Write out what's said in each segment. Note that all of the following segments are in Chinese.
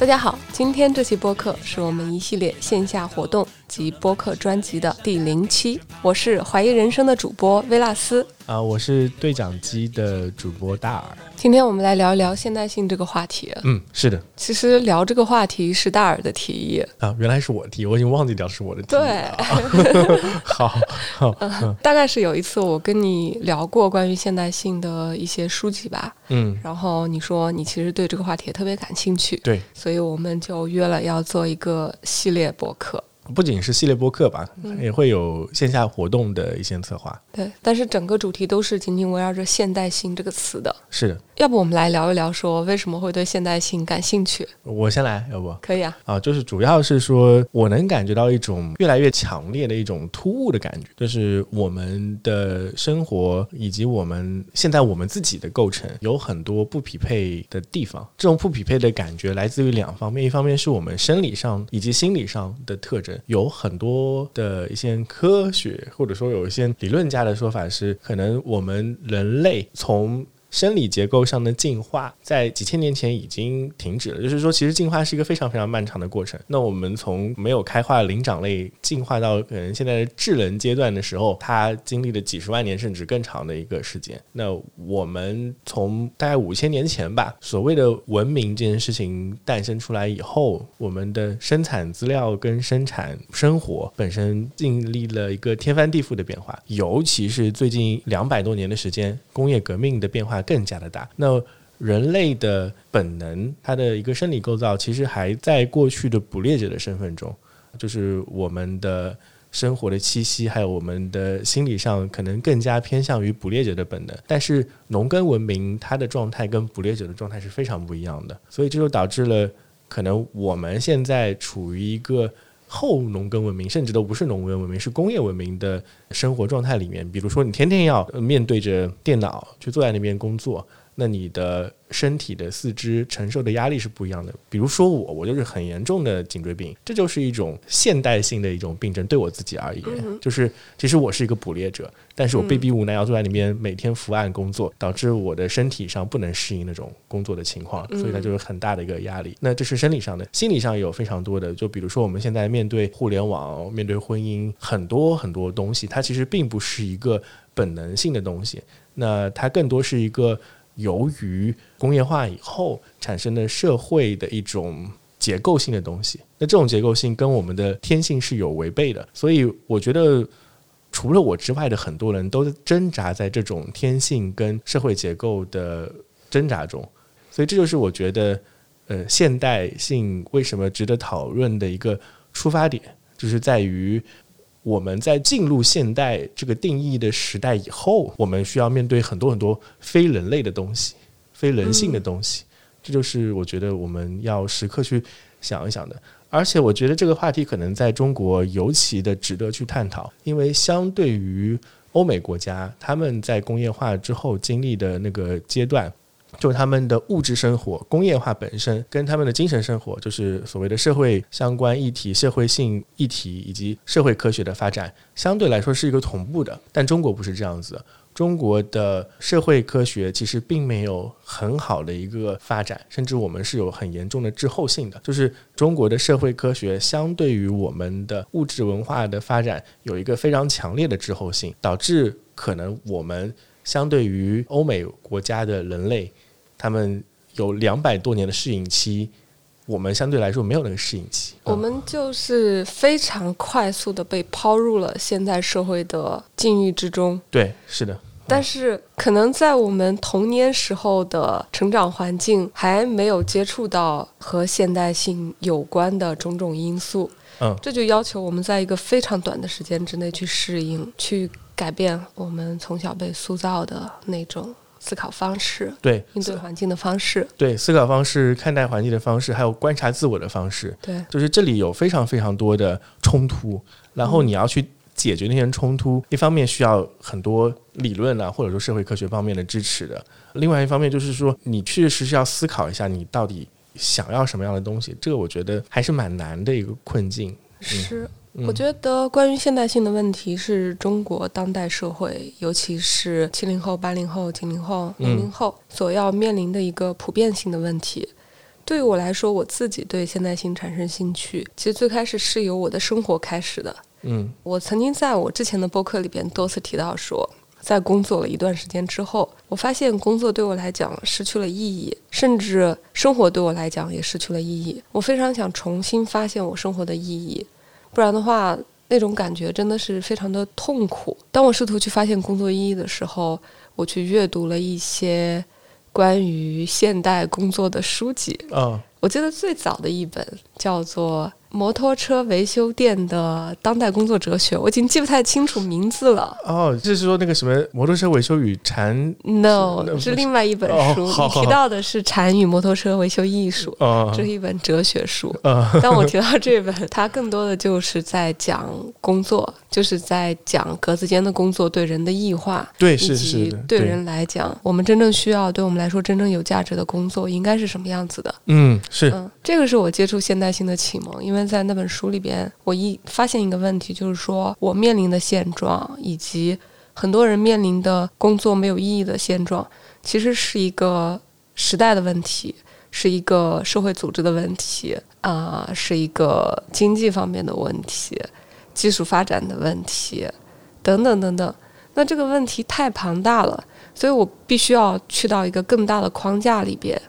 大家好，今天这期播客是我们一系列线下活动及播客专辑的第零期。我是怀疑人生的主播薇拉斯啊，我是对讲机的主播大耳。今天我们来聊一聊现代性这个话题。嗯，是的。其实聊这个话题是大耳的提议啊，原来是我提，我已经忘记掉是我的提议。对，好，好，大概是有一次我跟你聊过关于现代性的一些书籍吧。嗯，然后你说你其实对这个话题也特别感兴趣。对，所以我们就约了要做一个系列博客。不仅是系列播客吧，也会有线下活动的一些策划。对，但是整个主题都是紧紧围绕着“现代性”这个词的。是的，要不我们来聊一聊，说为什么会对现代性感兴趣？我先来，要不可以啊？啊，就是主要是说，我能感觉到一种越来越强烈的一种突兀的感觉，就是我们的生活以及我们现在我们自己的构成有很多不匹配的地方。这种不匹配的感觉来自于两方面，一方面是我们生理上以及心理上的特征。有很多的一些科学，或者说有一些理论家的说法是，可能我们人类从。生理结构上的进化在几千年前已经停止了，就是说，其实进化是一个非常非常漫长的过程。那我们从没有开化灵长类进化到可能现在的智能阶段的时候，它经历了几十万年甚至更长的一个时间。那我们从大概五千年前吧，所谓的文明这件事情诞生出来以后，我们的生产资料跟生产生活本身经历了一个天翻地覆的变化，尤其是最近两百多年的时间，工业革命的变化。更加的大。那人类的本能，它的一个生理构造，其实还在过去的捕猎者的身份中，就是我们的生活的气息，还有我们的心理上，可能更加偏向于捕猎者的本能。但是农耕文明，它的状态跟捕猎者的状态是非常不一样的，所以这就导致了，可能我们现在处于一个。后农耕文明，甚至都不是农耕文明，是工业文明的生活状态里面。比如说，你天天要面对着电脑，去坐在那边工作。那你的身体的四肢承受的压力是不一样的。比如说我，我就是很严重的颈椎病，这就是一种现代性的一种病症。对我自己而言，就是其实我是一个捕猎者，但是我被逼无奈要坐在里面每天伏案工作，导致我的身体上不能适应那种工作的情况，所以它就是很大的一个压力。那这是生理上的，心理上也有非常多的。就比如说我们现在面对互联网、面对婚姻，很多很多东西，它其实并不是一个本能性的东西，那它更多是一个。由于工业化以后产生的社会的一种结构性的东西，那这种结构性跟我们的天性是有违背的，所以我觉得除了我之外的很多人都挣扎在这种天性跟社会结构的挣扎中，所以这就是我觉得呃现代性为什么值得讨论的一个出发点，就是在于。我们在进入现代这个定义的时代以后，我们需要面对很多很多非人类的东西、非人性的东西，这就是我觉得我们要时刻去想一想的。而且，我觉得这个话题可能在中国尤其的值得去探讨，因为相对于欧美国家，他们在工业化之后经历的那个阶段。就是他们的物质生活、工业化本身，跟他们的精神生活，就是所谓的社会相关议题、社会性议题以及社会科学的发展，相对来说是一个同步的。但中国不是这样子，中国的社会科学其实并没有很好的一个发展，甚至我们是有很严重的滞后性的。就是中国的社会科学相对于我们的物质文化的发展有一个非常强烈的滞后性，导致可能我们。相对于欧美国家的人类，他们有两百多年的适应期，我们相对来说没有那个适应期。我们就是非常快速的被抛入了现代社会的境遇之中。对，是的。但是可能在我们童年时候的成长环境还没有接触到和现代性有关的种种因素，嗯，这就要求我们在一个非常短的时间之内去适应，去。改变我们从小被塑造的那种思考方式，对应对环境的方式，对思考方式、看待环境的方式，还有观察自我的方式，对，就是这里有非常非常多的冲突，然后你要去解决那些冲突，一方面需要很多理论啊，或者说社会科学方面的支持的，另外一方面就是说你确实是要思考一下你到底想要什么样的东西，这个我觉得还是蛮难的一个困境，是。我觉得关于现代性的问题是中国当代社会，尤其是七零后、八零后、九零后、零零后所要面临的一个普遍性的问题。对于我来说，我自己对现代性产生兴趣，其实最开始是由我的生活开始的。嗯我曾经在我之前的播客里边多次提到说，在工作了一段时间之后，我发现工作对我来讲失去了意义，甚至生活对我来讲也失去了意义。我非常想重新发现我生活的意义，不然的话，那种感觉真的是非常的痛苦。当我试图去发现工作意义的时候，我去阅读了一些关于现代工作的书籍。嗯我记得最早的一本叫做《摩托车维修店的当代工作哲学》，我已经记不太清楚名字了。哦，就是说那个什么摩托车维修与禅 No，是是另外一本书。你提到的是《禅与摩托车维修艺术》，哦这是一本哲学书。啊但我提到这本，它更多的就是在讲工作，就是在讲格子间的工作对人的异化，对以及是是的对人来讲，我们真正需要、对我们来说真正有价值的工作应该是什么样子的。嗯是嗯，这个是我接触现代性的启蒙，因为在那本书里边，我一发现一个问题，就是说我面临的现状，以及很多人面临的工作没有意义的现状，其实是一个时代的问题，是一个社会组织的问题啊、是一个经济方面的问题，技术发展的问题，等等等等。那这个问题太庞大了，所以我必须要去到一个更大的框架里边。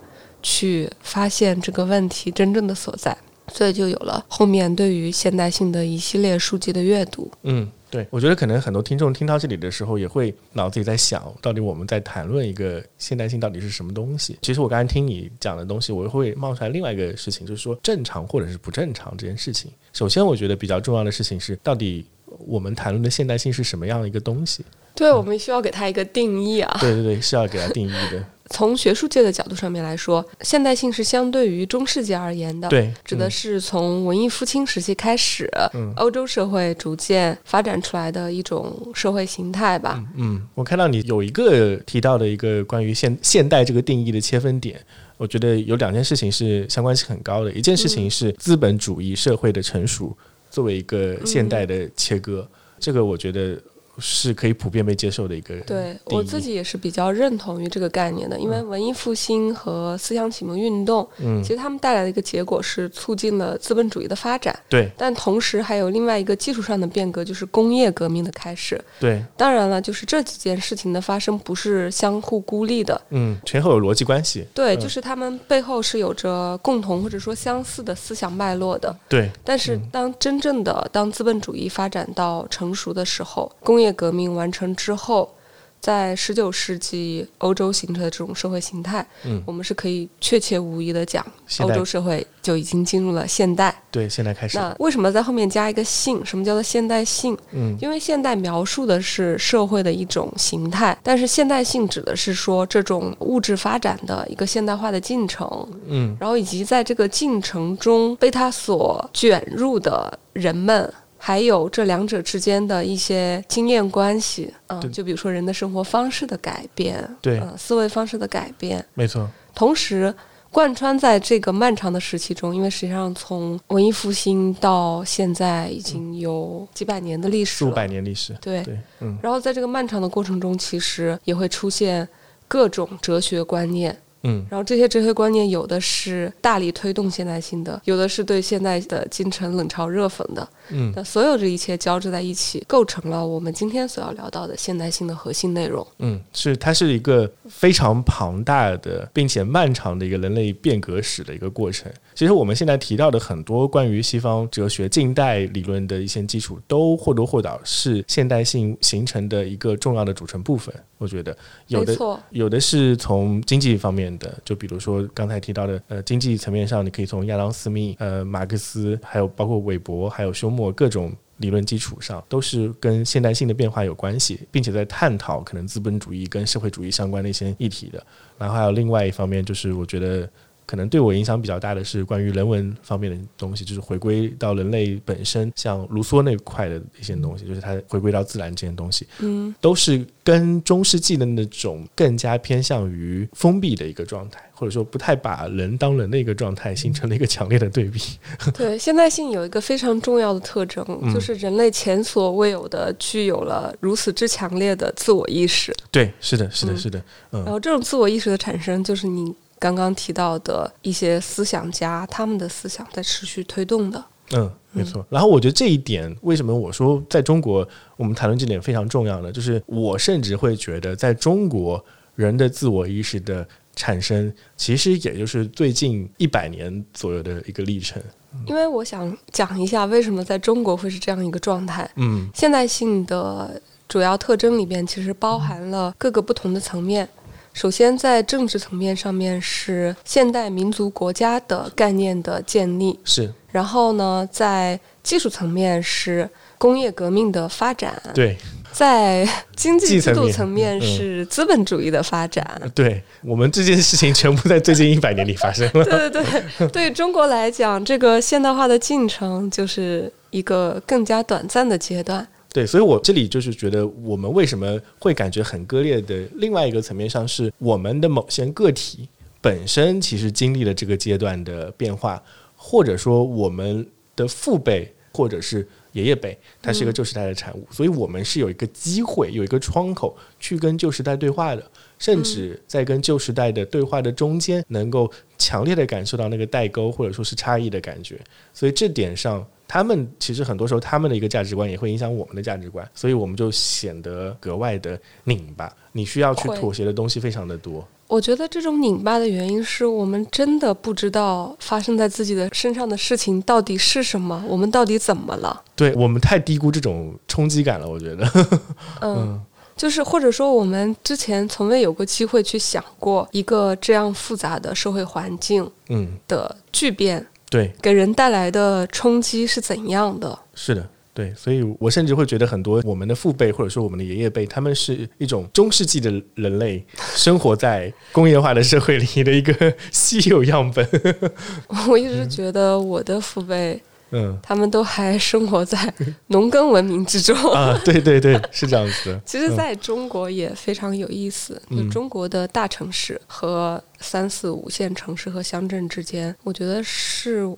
去发现这个问题真正的所在，所以就有了后面对于现代性的一系列书籍的阅读。嗯，对，我觉得可能很多听众听到这里的时候，也会脑子里在想，到底我们在谈论一个现代性到底是什么东西？其实我刚才听你讲的东西，我会冒出来另外一个事情，就是说正常或者是不正常这件事情。首先，我觉得比较重要的事情是，到底我们谈论的现代性是什么样的一个东西？对，我们需要给它一个定义啊。对对对，是要给它定义的。从学术界的角度上面来说，现代性是相对于中世纪而言的。对，指的是从文艺复兴时期开始，嗯欧洲社会逐渐发展出来的一种社会形态吧。嗯，我看到你有一个提到的一个关于现现代这个定义的切分点，我觉得有两件事情是相关性很高的。一件事情是资本主义社会的成熟作为一个现代的切割，这个我觉得是可以普遍被接受的一个对我自己也是比较认同于这个概念的，因为文艺复兴和思想启蒙运动，嗯。其实他们带来的一个结果是促进了资本主义的发展，对。但同时还有另外一个技术上的变革，就是工业革命的开始。对。当然了，就是这几件事情的发生不是相互孤立的，嗯前后有逻辑关系，对，嗯。就是他们背后是有着共同或者说相似的思想脉络的。对。但是当真正的当资本主义发展到成熟的时候，工业革命完成之后，在十九世纪欧洲形成的这种社会形态，嗯我们是可以确切无疑的讲，欧洲社会就已经进入了现代。对，现在开始，那为什么在后面加一个性？什么叫做现代性？嗯因为现代描述的是社会的一种形态，但是现代性指的是说这种物质发展的一个现代化的进程，嗯然后以及在这个进程中被它所卷入的人们。还有这两者之间的一些经验关系，嗯、对。就比如说人的生活方式的改变，对。嗯、思维方式的改变，没错，同时贯穿在这个漫长的时期中，因为实际上从文艺复兴到现在已经有几百年的历史了，四五百年历史，对。对，嗯。然后在这个漫长的过程中，其实也会出现各种哲学观念，嗯然后这些哲学观念有的是大力推动现代性的，有的是对现代的进程冷嘲热讽的。嗯那所有这一切交织在一起，构成了我们今天所要聊到的现代性的核心内容。嗯，是它是一个非常庞大的并且漫长的一个人类变革史的一个过程。其实我们现在提到的很多关于西方哲学近代理论的一些基础，都或多或少是现代性形成的一个重要的组成部分。我觉得有的，有的是从经济方面的，就比如说刚才提到的，呃，经济层面上，你可以从亚当·斯密、呃，马克思，还有包括韦伯，还有休谟各种理论基础上，都是跟现代性的变化有关系，并且在探讨可能资本主义跟社会主义相关的一些议题的。然后还有另外一方面，就是我觉得。可能对我影响比较大的是关于人文方面的东西，就是回归到人类本身，像卢梭那块的一些东西，就是它回归到自然这些东西。嗯，都是跟中世纪的那种更加偏向于封闭的一个状态，或者说不太把人当人的一个状态，形成了一个强烈的对比。对，现代性有一个非常重要的特征，嗯就是人类前所未有的具有了如此之强烈的自我意识。对，是的，是的，嗯是的，嗯然后这种自我意识的产生，就是你刚刚提到的一些思想家他们的思想在持续推动的。嗯，没错。然后我觉得这一点，为什么我说在中国我们谈论这点非常重要呢？就是我甚至会觉得，在中国人的自我意识的产生，其实也就是最近一百年左右的一个历程。因为我想讲一下，为什么在中国会是这样一个状态。嗯现代性的主要特征里边，其实包含了各个不同的层面。首先，在政治层面上面是现代民族国家的概念的建立，是然后呢，在技术层面是工业革命的发展，对在经济制度层面是资本主义的发展。对，我们这件事情全部在最近一百年里发生了。对 对对，对于中国来讲，这个现代化的进程就是一个更加短暂的阶段。对，所以我这里就是觉得，我们为什么会感觉很割裂的另外一个层面上，是我们的某些个体本身其实经历了这个阶段的变化，或者说我们的父辈或者是爷爷辈，它是一个旧时代的产物，所以我们是有一个机会，有一个窗口去跟旧时代对话的，甚至在跟旧时代的对话的中间，能够强烈的感受到那个代沟或者说是差异的感觉。所以这点上，他们其实很多时候他们的一个价值观也会影响我们的价值观，所以我们就显得格外的拧巴。你需要去妥协的东西非常的多。我觉得这种拧巴的原因是我们真的不知道发生在自己的身上的事情到底是什么，我们到底怎么了？对我们太低估这种冲击感了，我觉得。嗯，就是或者说我们之前从未有过机会去想过一个这样复杂的社会环境嗯，的巨变对，给人带来的冲击是怎样的。是的。对，所以我甚至会觉得很多我们的父辈或者说我们的爷爷辈，他们是一种中世纪的人类，生活在工业化的社会里的一个稀有样本。我一直觉得我的父辈嗯他们都还生活在 农耕文明之中。啊，对对对，是这样子的。其实，在中国也非常有意思。嗯就中国的大城市和三四五线城市和乡镇之间，我觉得是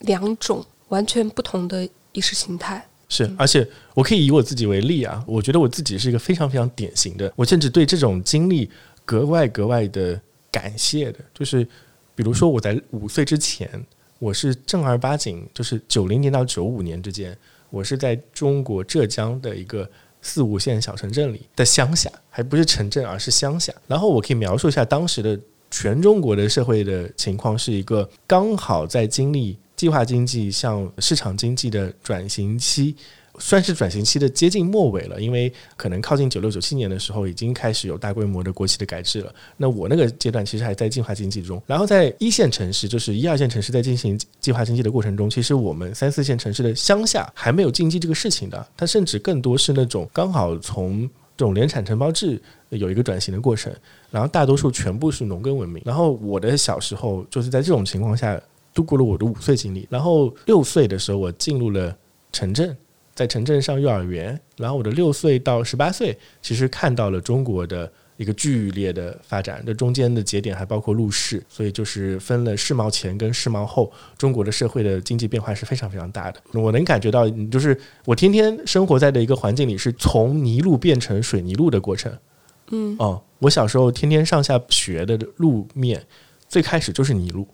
两种完全不同的意识形态。是，而且我可以以我自己为例啊，我觉得我自己是一个非常非常典型的，我甚至对这种经历格外格外的感谢的。就是比如说我在五岁之前，我是正儿八经，就是九零年到九五年之间，我是在中国浙江的一个四五线小城镇里的乡下，还不是城镇，而是乡下。然后我可以描述一下当时的全中国的社会的情况，是一个刚好在经历计划经济向市场经济的转型期。算是转型期的接近末尾了，因为可能靠近九六九七年的时候，已经开始有大规模的国企的改制了。那我那个阶段其实还在计划经济中，然后在一线城市，就是一二线城市在进行计划经济的过程中，其实我们三四线城市的乡下还没有经济这个事情的，它甚至更多是那种刚好从这种联产承包制有一个转型的过程，然后大多数全部是农耕文明。然后我的小时候就是在这种情况下度过了我的五岁经历，然后六岁的时候我进入了城镇。在城镇上幼儿园，然后我的六岁到十八岁，其实看到了中国的一个剧烈的发展，这中间的节点还包括入世，所以就是分了世贸前跟世贸后，中国的社会的经济变化是非常非常大的。我能感觉到，就是我天天生活在的一个环境里，是从泥路变成水泥路的过程。嗯，哦，我小时候天天上下学的路面，最开始就是泥路。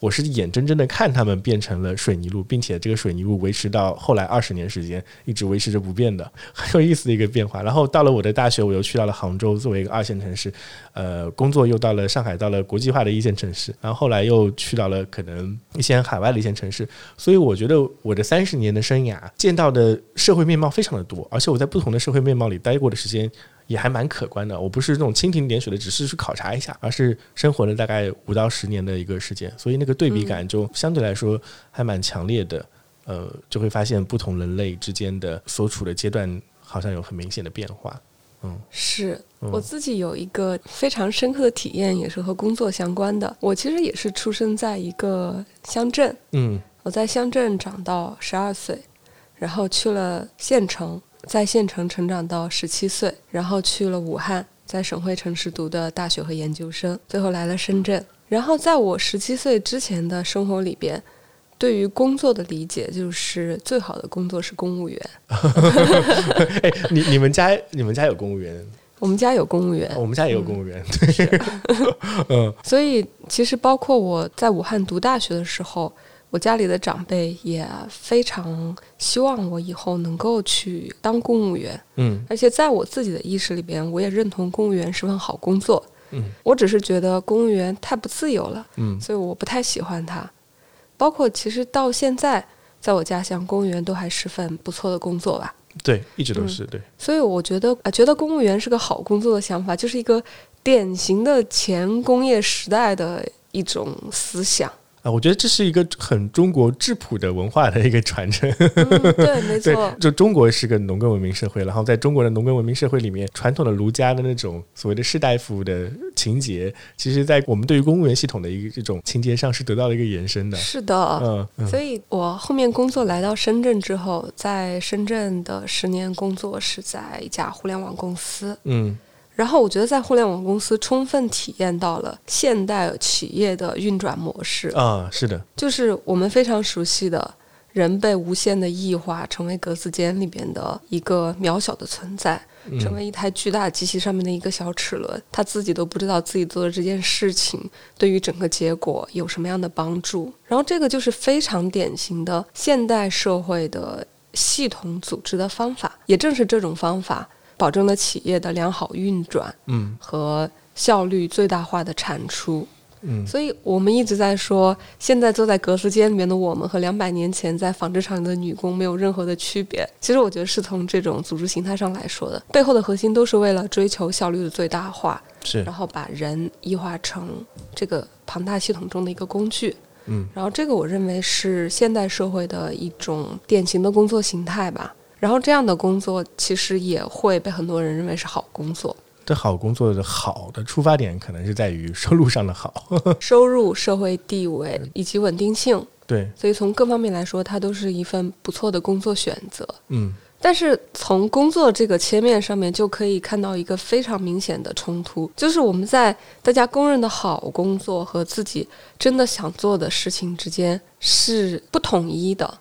我是眼睁睁的看他们变成了水泥路，并且这个水泥路维持到后来二十年时间，一直维持着不变的，很有意思的一个变化。然后到了我的大学，我又去到了杭州，作为一个二线城市，呃，工作又到了上海，到了国际化的一线城市，然后后来又去到了可能一些海外的一线城市。所以我觉得我的三十年的生涯见到的社会面貌非常的多，而且我在不同的社会面貌里待过的时间。也还蛮可观的。我不是那种蜻蜓点水的，只是去考察一下，而是生活了大概五到十年的一个时间，所以那个对比感就相对来说还蛮强烈的。呃，就会发现不同人类之间的所处的阶段好像有很明显的变化。嗯，是嗯我自己有一个非常深刻的体验，也是和工作相关的。我其实也是出生在一个乡镇，嗯我在乡镇长到十二岁，然后去了县城，在县城成长到十七岁，然后去了武汉，在省会城市读的大学和研究生，最后来了深圳。然后在我十七岁之前的生活里边，对于工作的理解就是最好的工作是公务员。哎，你你们家你们家有公务员？我们家有公务员，我们家也有公务员，对，嗯所以其实包括我在武汉读大学的时候，我家里的长辈也非常希望我以后能够去当公务员，嗯而且在我自己的意识里边，我也认同公务员是份好工作。嗯我只是觉得公务员太不自由了，嗯所以我不太喜欢它。包括其实到现在，在我家乡，公务员都还是份不错的工作吧。对，一直都嗯是对，所以我觉得，啊，觉得公务员是个好工作的想法，就是一个典型的前工业时代的一种思想。啊，我觉得这是一个很中国质朴的文化的一个传承。嗯，对，没 错，，就中国是个农耕文明社会，然后在中国的农耕文明社会里面，传统的儒家的那种所谓的士大夫的情节，其实在我们对于公务员系统的一个这种情节上是得到了一个延伸的。是的。嗯嗯所以我后面工作来到深圳之后，在深圳的十年工作是在一家互联网公司。嗯然后我觉得在互联网公司充分体验到了现代企业的运转模式，啊，是的，就是我们非常熟悉的人被无限的异化，成为格子间里边的一个渺小的存在，嗯。成为一台巨大机器上面的一个小齿轮，他自己都不知道自己做的这件事情对于整个结果有什么样的帮助。然后这个就是非常典型的现代社会的系统组织的方法，也正是这种方法保证了企业的良好运转嗯和效率最大化的产出。嗯所以我们一直在说，现在坐在格子间里面的我们和两百年前在纺织厂里的女工没有任何的区别。其实我觉得是从这种组织形态上来说的，背后的核心都是为了追求效率的最大化，是然后把人异化成这个庞大系统中的一个工具。嗯然后这个我认为是现代社会的一种典型的工作形态吧。然后这样的工作其实也会被很多人认为是好工作，这好工作的好的出发点可能是在于收入上的好。收入、社会地位以及稳定性。对，所以从各方面来说，它都是一份不错的工作选择。嗯但是从工作这个切面上面，就可以看到一个非常明显的冲突，就是我们在大家公认的好工作和自己真的想做的事情之间是不统一的，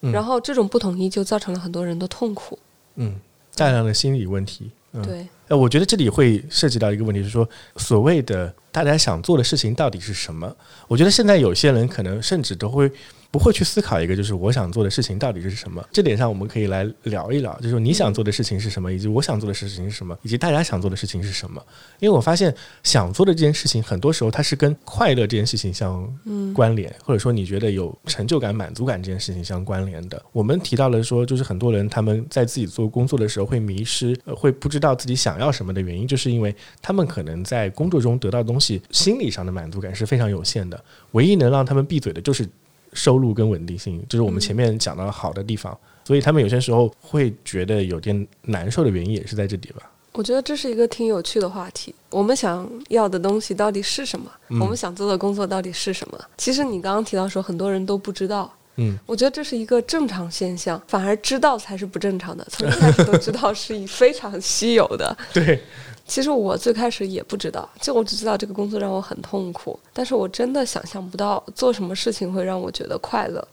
嗯然后这种不统一就造成了很多人的痛苦。嗯，大量的心理问题。嗯，对，呃，我觉得这里会涉及到一个问题，是说所谓的大家想做的事情到底是什么？我觉得现在有些人可能甚至都会不会去思考一个，就是我想做的事情到底是什么。这点上我们可以来聊一聊，就是你想做的事情是什么，以及我想做的事情是什么，以及大家想做的事情是什么。因为我发现想做的这件事情，很多时候它是跟快乐这件事情相嗯关联，或者说你觉得有成就感、满足感这件事情相关联的。我们提到了说，就是很多人他们在自己做工作的时候会迷失，呃、会不知道自己想要什么的原因，就是因为他们可能在工作中得到的东西，心理上的满足感是非常有限的。唯一能让他们闭嘴的就是收入跟稳定性，就是我们前面讲到的好的地方。所以他们有些时候会觉得有点难受的原因也是在这里吧。我觉得这是一个挺有趣的话题。我们想要的东西到底是什么？嗯我们想做的工作到底是什么？其实你刚刚提到说，很多人都不知道。嗯我觉得这是一个正常现象，反而知道才是不正常的。从一开始都知道是非常稀有的。对，其实我最开始也不知道，就我只知道这个工作让我很痛苦，但是我真的想象不到做什么事情会让我觉得快乐。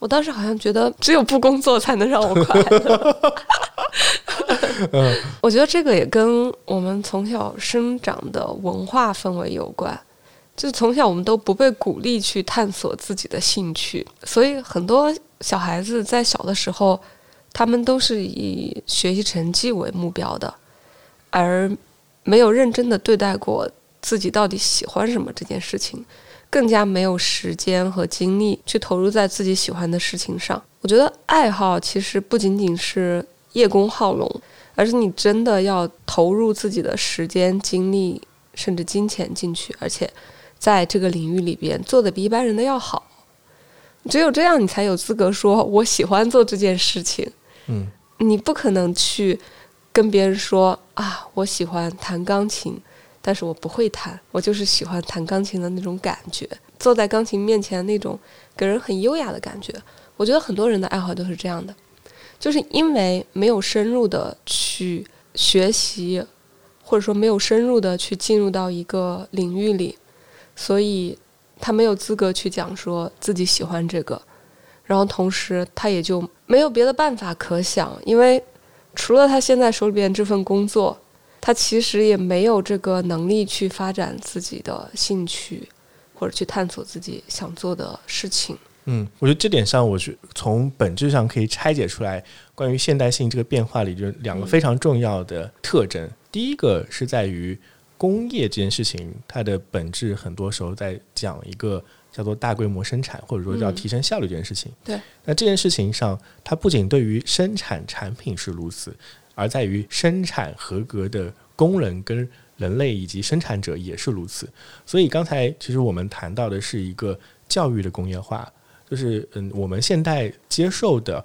我当时好像觉得只有不工作才能让我快乐。我觉得这个也跟我们从小生长的文化氛围有关。就是从小我们都不被鼓励去探索自己的兴趣，所以很多小孩子在小的时候，他们都是以学习成绩为目标的，而没有认真的对待过自己到底喜欢什么这件事情，更加没有时间和精力去投入在自己喜欢的事情上。我觉得爱好其实不仅仅是叶公好龙，而是你真的要投入自己的时间、精力甚至金钱进去，而且在这个领域里边做的比一般人的要好。只有这样，你才有资格说我喜欢做这件事情。嗯你不可能去跟别人说啊，我喜欢弹钢琴，但是我不会弹，我就是喜欢弹钢琴的那种感觉，坐在钢琴面前那种给人很优雅的感觉。我觉得很多人的爱好都是这样的，就是因为没有深入的去学习，或者说没有深入的去进入到一个领域里，所以他没有资格去讲说自己喜欢这个。然后同时他也就没有别的办法可想，因为除了他现在手里边这份工作，他其实也没有这个能力去发展自己的兴趣，或者去探索自己想做的事情。嗯，我觉得这点上，我是从本质上可以拆解出来，关于现代性这个变化里，就两个非常重要的特征。第一个是在于工业这件事情，它的本质很多时候在讲一个叫做大规模生产，或者说叫提升效率这件事情。对，那这件事情上，它不仅对于生产产品是如此，而在于生产合格的工人跟人类以及生产者也是如此。所以刚才其实我们谈到的是一个教育的工业化。就是嗯，我们现代接受的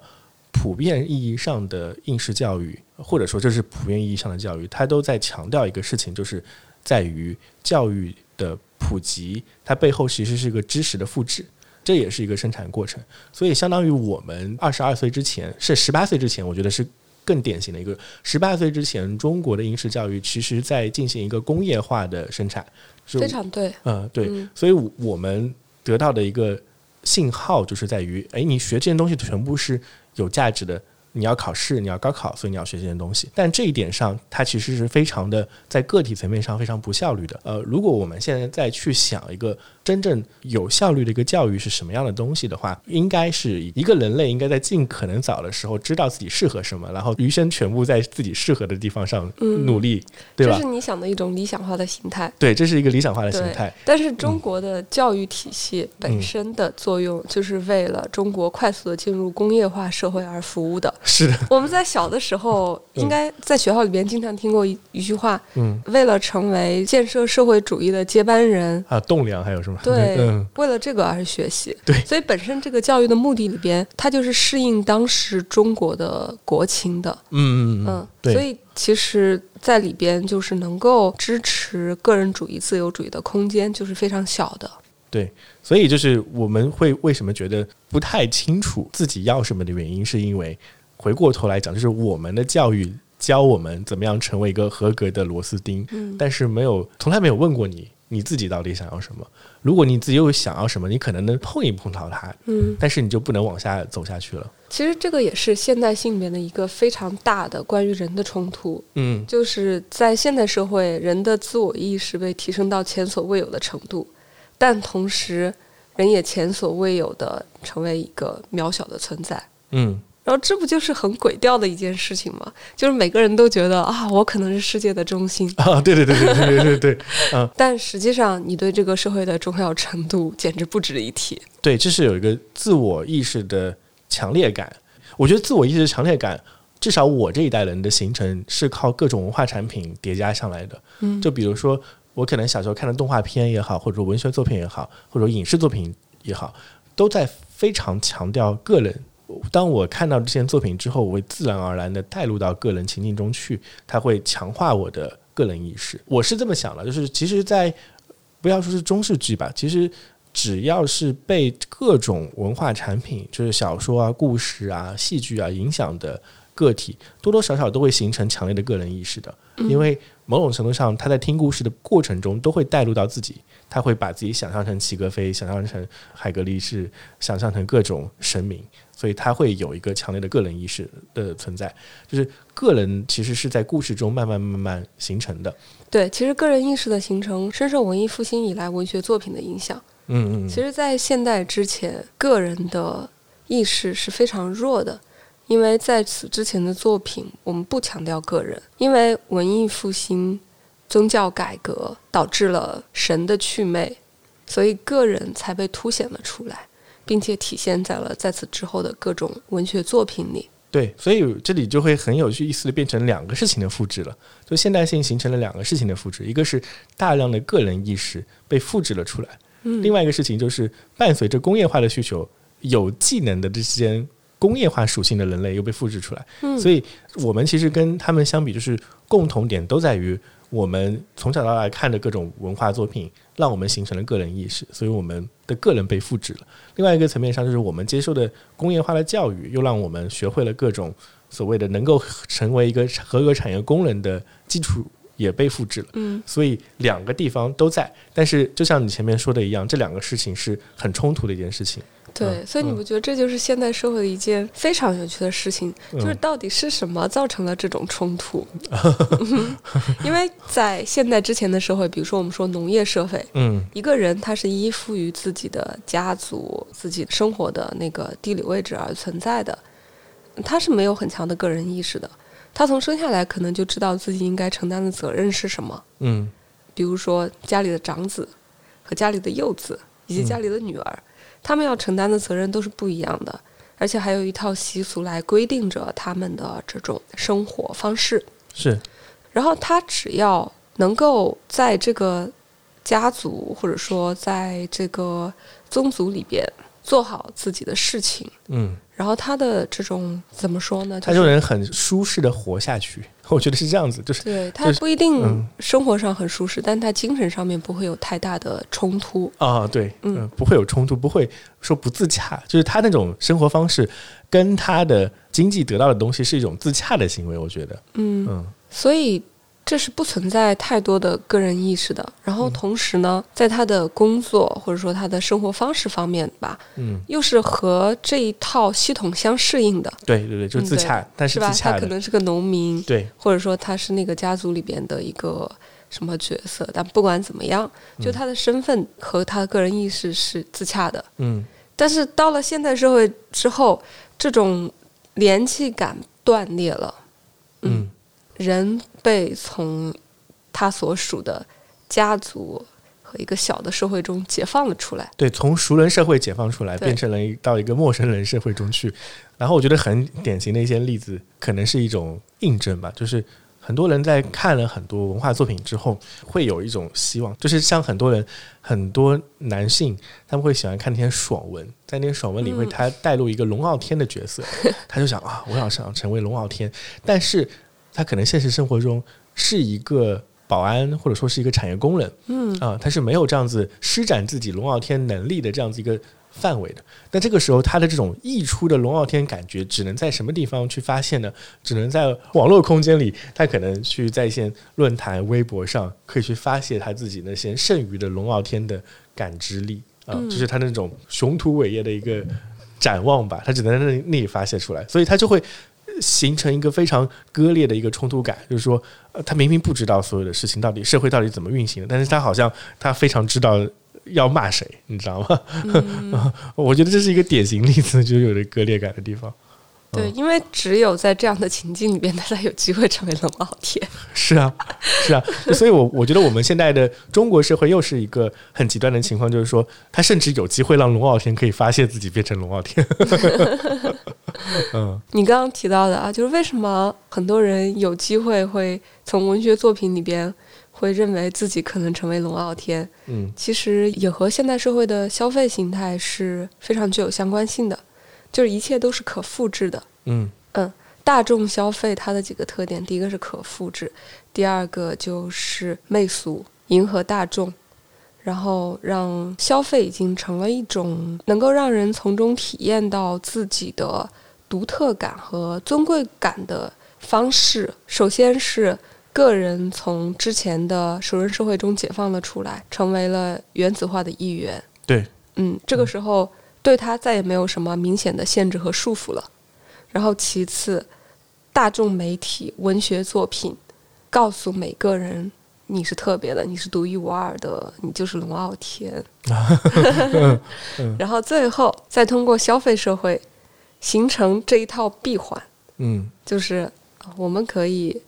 普遍意义上的应试教育，或者说这是普遍意义上的教育，它都在强调一个事情，就是在于教育的普及，它背后其实是一个知识的复制，这也是一个生产过程。所以，相当于我们二十二岁之前，是十八岁之前，我觉得是更典型的一个十八岁之前，中国的应试教育其实在进行一个工业化的生产，非常对，嗯，对，所以我们得到的一个。信号就是在于，哎，你学这些东西全部是有价值的。你要考试，你要高考，所以你要学这些东西。但这一点上，它其实是非常的在个体层面上非常不效率的。呃，如果我们现在再去想一个真正有效率的一个教育是什么样的东西的话，应该是一个人类应该在尽可能早的时候知道自己适合什么，然后余生全部在自己适合的地方上努力，对吧？这是你想的一种理想化的形态。对，这是一个理想化的形态。但是中国的教育体系本身的作用，就是为了中国快速的进入工业化社会而服务的。是的，我们在小的时候，应该在学校里边经常听过一一句话，嗯，为了成为建设社会主义的接班人啊，栋梁还有什么？对，为了这个而学习。对，所以本身这个教育的目的里边，它就是适应当时中国的国情的。嗯嗯嗯，对。所以其实，在里边就是能够支持个人主义、自由主义的空间，就是非常小的。对，所以就是我们会为什么觉得不太清楚自己要什么的原因，是因为回过头来讲，就是我们的教育教我们怎么样成为一个合格的螺丝钉，但是没有从来没有问过你你自己到底想要什么。如果你自己又想要什么，你可能能碰一碰到它，嗯，但是你就不能往下走下去了。其实这个也是现代性里面的一个非常大的关于人的冲突，嗯，就是在现代社会，人的自我意识被提升到前所未有的程度。但同时，人也前所未有的成为一个渺小的存在。嗯，然后这不就是很鬼调的一件事情吗？就是每个人都觉得啊，我可能是世界的中心 啊，对对对对对对对，嗯。但实际上，你对这个社会的重要程度简直不值一提。对，这是有一个自我意识的强烈感。我觉得自我意识的强烈感，至少我这一代人的形成是靠各种文化产品叠加上来的。嗯，就比如说。我可能小时候看的动画片也好，或者说文学作品也好，或者说影视作品也好，都在非常强调个人。当我看到这些作品之后，我会自然而然的带入到个人情境中去，它会强化我的个人意识。我是这么想的，就是其实，在不要说是中世纪吧，其实只要是被各种文化产品，就是小说啊、故事啊、戏剧啊影响的个体，多多少少都会形成强烈的个人意识的，因为。某种程度上，他在听故事的过程中都会带入到自己，他会把自己想象成齐格飞，想象成海格力士，想象成各种神明，所以他会有一个强烈的个人意识的存在。就是个人其实是在故事中慢慢慢慢形成的。对，其实个人意识的形成深受文艺复兴以来文学作品的影响。嗯嗯。其实，在现代之前，个人的意识是非常弱的。因为在此之前的作品，我们不强调个人，因为文艺复兴、宗教改革导致了神的祛魅，所以个人才被凸显了出来，并且体现在了在此之后的各种文学作品里。对，所以这里就会很有意思的变成两个事情的复制了，就现代性形成了两个事情的复制，一个是大量的个人意识被复制了出来，另外一个事情就是伴随着工业化的需求，有技能的这些。工业化属性的人类又被复制出来，所以我们其实跟他们相比，就是共同点都在于我们从小到大看的各种文化作品，让我们形成了个人意识，所以我们的个人被复制了。另外一个层面上，就是我们接受的工业化的教育，又让我们学会了各种所谓的能够成为一个合格产业工人的基础也被复制了。嗯，所以两个地方都在，但是就像你前面说的一样，这两个事情是很冲突的一件事情。对，嗯所以你不觉得这就是现代社会的一件非常有趣的事情？嗯就是到底是什么造成了这种冲突？因为在现代之前的社会，比如说我们说农业社会，嗯一个人他是依附于自己的家族、自己生活的那个地理位置而存在的，他是没有很强的个人意识的。他从生下来可能就知道自己应该承担的责任是什么，嗯比如说家里的长子和家里的幼子以及家里的女儿，他们要承担的责任都是不一样的，而且还有一套习俗来规定着他们的这种生活方式。是然后他只要能够在这个家族或者说在这个宗族里边做好自己的事情，嗯，然后他的这种怎么说呢？他就能很舒适的活下去。我觉得是这样子，就是对他不一定嗯。生活上很舒适，但他精神上面不会有太大的冲突。啊，对，嗯。嗯、不会有冲突，不会说不自洽，就是他那种生活方式跟他的经济得到的东西是一种自洽的行为，我觉得，嗯，嗯。所以这是不存在太多的个人意识的。然后同时呢，在他的工作或者说他的生活方式方面吧，嗯，又是和这一套系统相适应的，对对对，就自洽，但是吧？自洽的，他可能是个农民，对，或者说他是那个家族里边的一个什么角色，但不管怎么样，就他的身份和他的个人意识是自洽的。嗯。但是到了现代社会之后，这种联系感断裂了，嗯人被从他所属的家族和一个小的社会中解放了出来。对，从熟人社会解放出来，变成了一到一个陌生人社会中去。然后我觉得很典型的一些例子，可能是一种印证吧，就是很多人在看了很多文化作品之后，会有一种希望，就是像很多人，很多男性他们会喜欢看那些爽文，在那些爽文里会嗯他带入一个龙傲天的角色，他就想啊，我想想成为龙傲天，但是他可能现实生活中是一个。保安或者说是一个产业工人，嗯啊，他是没有这样子施展自己龙傲天能力的这样子一个范围的。那这个时候，他的这种溢出的龙傲天感觉，只能在什么地方去发现呢？只能在网络空间里，他可能去在线论坛、微博上，可以去发泄他自己那些剩余的龙傲天的感知力啊，嗯就是他那种雄图伟业的一个展望吧，他只能在那里发泄出来，所以他就会。形成一个非常割裂的一个冲突感，就是说，呃，他明明不知道所有的事情到底社会到底怎么运行的，但是他好像他非常知道要骂谁，你知道吗？嗯，我觉得这是一个典型例子，就是有着割裂感的地方。对，因为只有在这样的情境里边，他才有机会成为龙傲天。是啊，是啊，所以我我觉得我们现在的中国社会又是一个很极端的情况，就是说，他甚至有机会让龙傲天可以发泄自己变成龙傲天。嗯。你刚刚提到的啊，就是为什么很多人有机会会从文学作品里边会认为自己可能成为龙傲天，嗯。其实也和现代社会的消费形态是非常具有相关性的，就是一切都是可复制的。嗯嗯大众消费它的几个特点，第一个是可复制，第二个就是媚俗，迎合大众，然后让消费已经成了一种能够让人从中体验到自己的独特感和尊贵感的方式。首先是个人从之前的熟人社会中解放了出来，成为了原子化的一员。对，嗯，这个时候对他再也没有什么明显的限制和束缚了。然后其次，大众媒体文学作品告诉每个人你是特别的，你是独一无二的，你就是龙傲天。然后最后再通过消费社会形成这一套闭环，嗯就是呃我们可以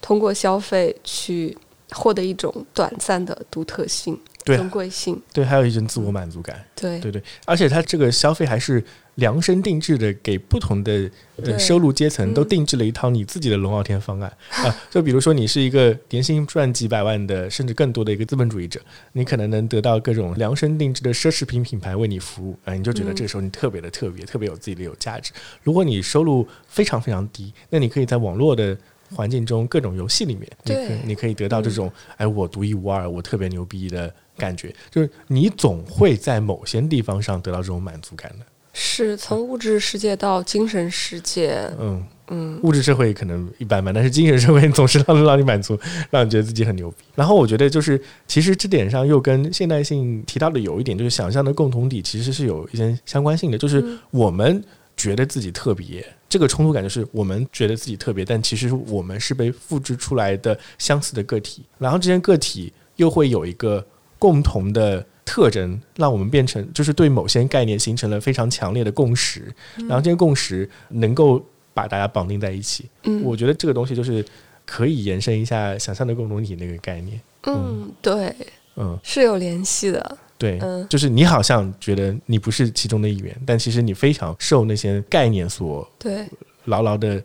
通过消费去获得一种短暂的独特性、对尊贵性。对，还有一种自我满足感。对对对，而且它这个消费还是量身定制的，给不同的呃收入阶层都嗯定制了一套你自己的龙傲天方案 啊。就比如说你是一个年薪赚几百万的，甚至更多的一个资本主义者，你可能能得到各种量身定制的奢侈品品牌为你服务啊，你就觉得嗯这个时候你特别的特别，特别有自己的有价值。如果你收入非常非常低，那你可以在网络的环境中各种游戏里面，你可对你可以得到这种、哎我独一无二，我特别牛逼的感觉，就是你总会在某些地方上得到这种满足感的。是从物质世界到精神世界，嗯。嗯，物质社会可能一般般，但是精神社会总是让让你满足，让你觉得自己很牛逼。然后我觉得就是，其实这点上又跟现代性提到的有一点，就是想象的共同体其实是有一些相关性的。就是我们觉得自己特别，这个冲突感就是我们觉得自己特别，但其实我们是被复制出来的相似的个体。然后这些个体又会有一个共同的特征，让我们变成就是对某些概念形成了非常强烈的共识。然后这些共识能够。把大家绑定在一起，嗯，我觉得这个东西就是可以延伸一下想象的共同体那个概念。嗯，对，嗯，是有联系的。对，嗯，就是你好像觉得你不是其中的一员，但其实你非常受那些概念所对牢牢的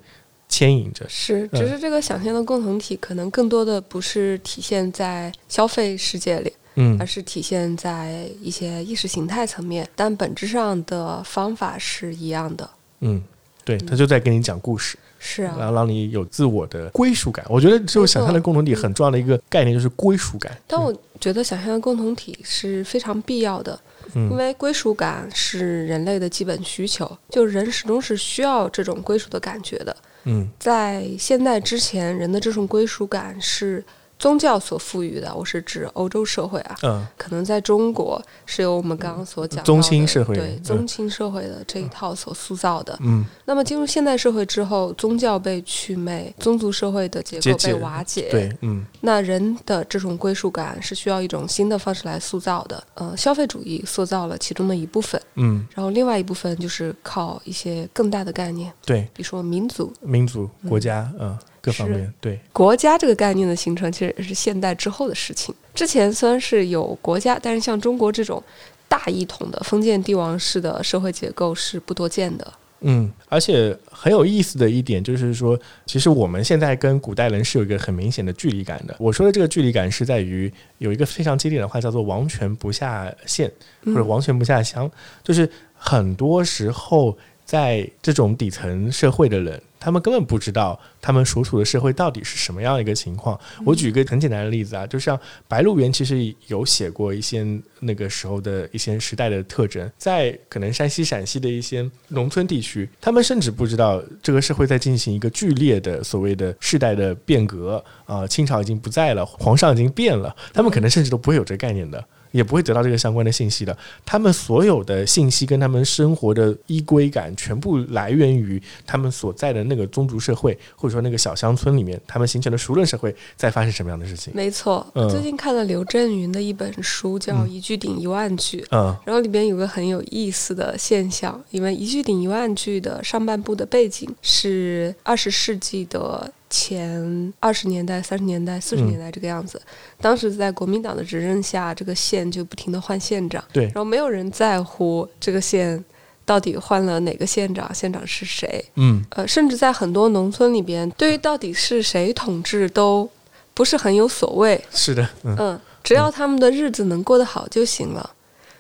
牵引着。是，只是这个想象的共同体可能更多的不是体现在消费世界里，嗯，而是体现在一些意识形态层面，但本质上的方法是一样的。嗯。对他就在跟你讲故事，是啊，然后让你有自我的归属感。我觉得，就想象的共同体很重要的一个概念就是归属感。但我觉得，想象的共同体是非常必要的，因为归属感是人类的基本需求，就人始终是需要这种归属的感觉的。嗯，在现代之前，人的这种归属感是。宗教所赋予的，我是指欧洲社会啊，嗯，可能在中国是由我们刚刚所讲宗亲社会，对宗亲社会的这一套所塑造的，嗯，那么进入现代社会之后，宗教被祛魅，宗族社会的结构被瓦解，对，嗯，那人的这种归属感是需要一种新的方式来塑造的，呃，消费主义塑造了其中的一部分，嗯，然后另外一部分就是靠一些更大的概念，对，比如说民族、民族、国家，嗯。各方面对国家这个概念的形成，其实也是现代之后的事情。之前虽然是有国家，但是像中国这种大一统的封建帝王式的社会结构是不多见的。嗯，而且很有意思的一点就是说，其实我们现在跟古代人是有一个很明显的距离感的。我说的这个距离感是在于有一个非常经典的话叫做“王权不下县”或者“王权不下乡”，就是很多时候在这种底层社会的人。他们根本不知道他们所处的社会到底是什么样一个情况。我举一个很简单的例子啊，就像《白鹿原》其实有写过一些那个时候的一些时代的特征，在可能山西、陕西的一些农村地区，他们甚至不知道这个社会在进行一个剧烈的所谓的世代的变革啊，清朝已经不在了，皇上已经变了，他们可能甚至都不会有这个概念的。也不会得到这个相关的信息的。他们所有的信息跟他们生活的依归感，全部来源于他们所在的那个宗族社会，或者说那个小乡村里面，他们形成的熟人社会在发生什么样的事情。没错，最近看了刘震云的一本书，叫《一句顶一万句》。嗯，然后里边有个很有意思的现象，因为《一句顶一万句》的上半部的背景是二十世纪的。前二十年代、三十年代、四十年代这个样子，当时在国民党的执政下，这个县就不停的换县长，对，然后没有人在乎这个县到底换了哪个县长，县长是谁，嗯，呃，甚至在很多农村里边，对于到底是谁统治都不是很有所谓，是的，嗯，只要他们的日子能过得好就行了。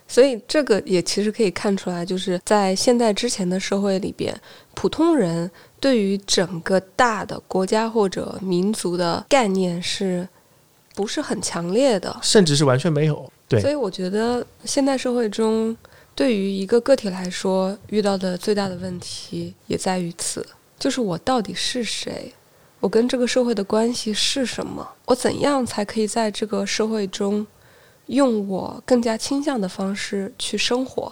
所以这个也其实可以看出来，就是在现在之前的社会里边，普通人对于整个大的国家或者民族的概念是不是很强烈的，甚至是完全没有。对，所以我觉得现代社会中，对于一个个体来说，遇到的最大的问题也在于此，就是我到底是谁，我跟这个社会的关系是什么，我怎样才可以在这个社会中。用我更加倾向的方式去生活，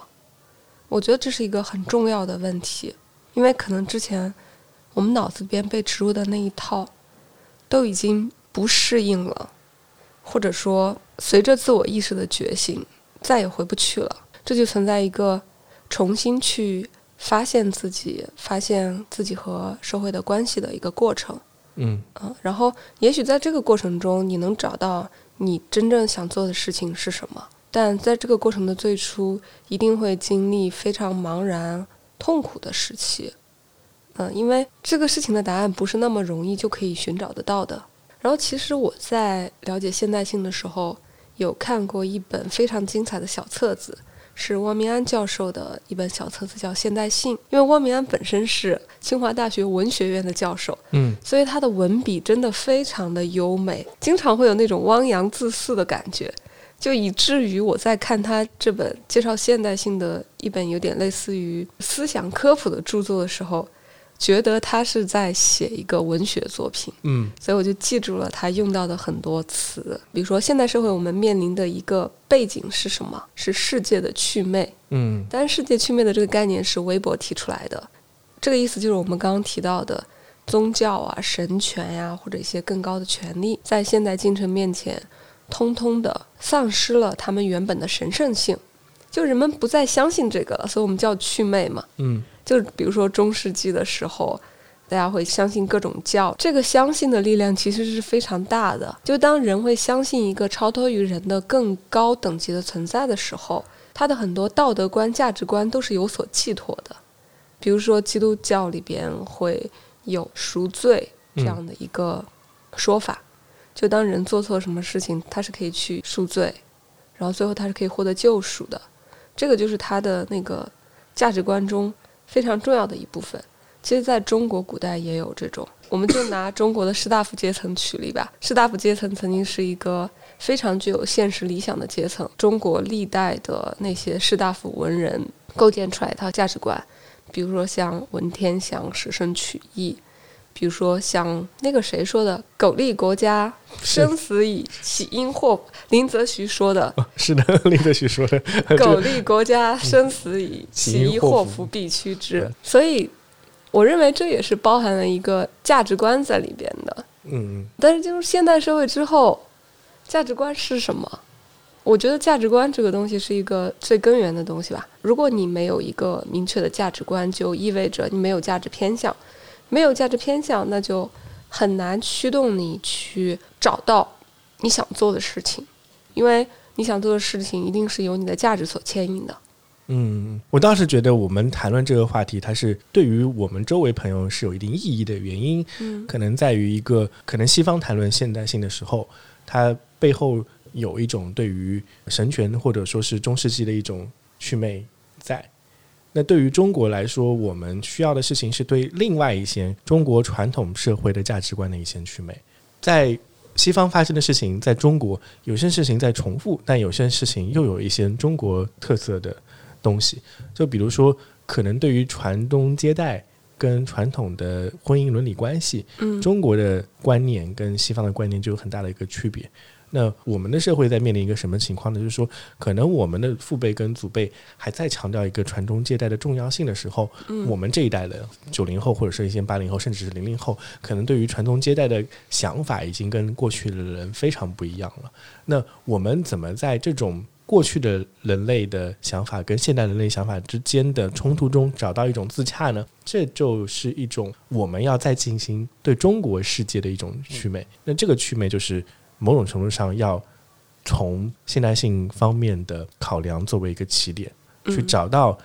我觉得这是一个很重要的问题，因为可能之前我们脑子边被植入的那一套都已经不适应了，或者说随着自我意识的觉醒再也回不去了，这就存在一个重新去发现自己、发现自己和社会的关系的一个过程。嗯嗯，然后也许在这个过程中，你能找到。你真正想做的事情是什么？但在这个过程的最初，一定会经历非常茫然、痛苦的时期。嗯，因为这个事情的答案不是那么容易就可以寻找得到的。然后，其实我在了解现代性的时候，有看过一本非常精彩的小册子。是汪明安教授的一本小册子，叫《现代性》。因为汪明安本身是清华大学文学院的教授，嗯，所以他的文笔真的非常的优美，经常会有那种汪洋自肆的感觉。就以至于我在看他这本介绍现代性的一本有点类似于思想科普的著作的时候，觉得他是在写一个文学作品。嗯所以我就记住了他用到的很多词，比如说现代社会我们面临的一个背景是什么？是世界的祛魅。嗯但是世界祛魅的这个概念是微博提出来的，这个意思就是我们刚刚提到的宗教啊、神权呀、或者一些更高的权利，在现代进程面前，通通的丧失了他们原本的神圣性，就人们不再相信这个了，所以我们叫祛魅嘛。嗯就比如说中世纪的时候，大家会相信各种教，这个相信的力量其实是非常大的。就当人会相信一个超脱于人的更高等级的存在的时候，他的很多道德观、价值观都是有所寄托的。比如说基督教里边会有赎罪这样的一个说法，就当人做错什么事情，他是可以去赎罪，然后最后他是可以获得救赎的。这个就是他的那个价值观中非常重要的一部分。其实，在中国古代也有这种，我们就拿中国的士大夫阶层举例吧。士大夫阶层曾经是一个非常具有现实理想的阶层，中国历代的那些士大夫文人构建出来一套价值观，比如说像文天祥舍生取义，比如说像那个谁说的“苟利国家，生死以，岂因祸”，林则徐说的是的，林则徐说的，“ 苟利国家，生死以，岂岂因因祸福祸福必趋之”。所以，我认为这也是包含了一个价值观在里边的。嗯但是进入现代社会之后，价值观是什么？我觉得价值观这个东西是一个最根源的东西吧。如果你没有一个明确的价值观，就意味着你没有价值偏向。没有价值偏向，那就很难驱动你去找到你想做的事情，因为你想做的事情一定是由你的价值所牵引的。嗯，我倒是觉得我们谈论这个话题，它是对于我们周围朋友是有一定意义的原因，嗯可能在于一个可能西方谈论现代性的时候，它背后有一种对于神权或者说是中世纪的一种祛魅在。那对于中国来说，我们需要的事情是对另外一些中国传统社会的价值观的一些祛魅。在西方发生的事情，在中国有些事情在重复，但有些事情又有一些中国特色的东西。就比如说，可能对于传宗接代跟传统的婚姻伦理关系，嗯中国的观念跟西方的观念就有很大的一个区别。那我们的社会在面临一个什么情况呢？就是说，可能我们的父辈跟祖辈还在强调一个传宗接代的重要性的时候，嗯我们这一代的九零后或者是一些八零后，甚至是零零后，可能对于传宗接代的想法已经跟过去的人非常不一样了。那我们怎么在这种过去的人类的想法跟现代人类想法之间的冲突中找到一种自洽呢？这就是一种我们要再进行对中国世界的一种祛魅。那这个祛魅就是某种程度上要从现代性方面的考量作为一个起点，去嗯找到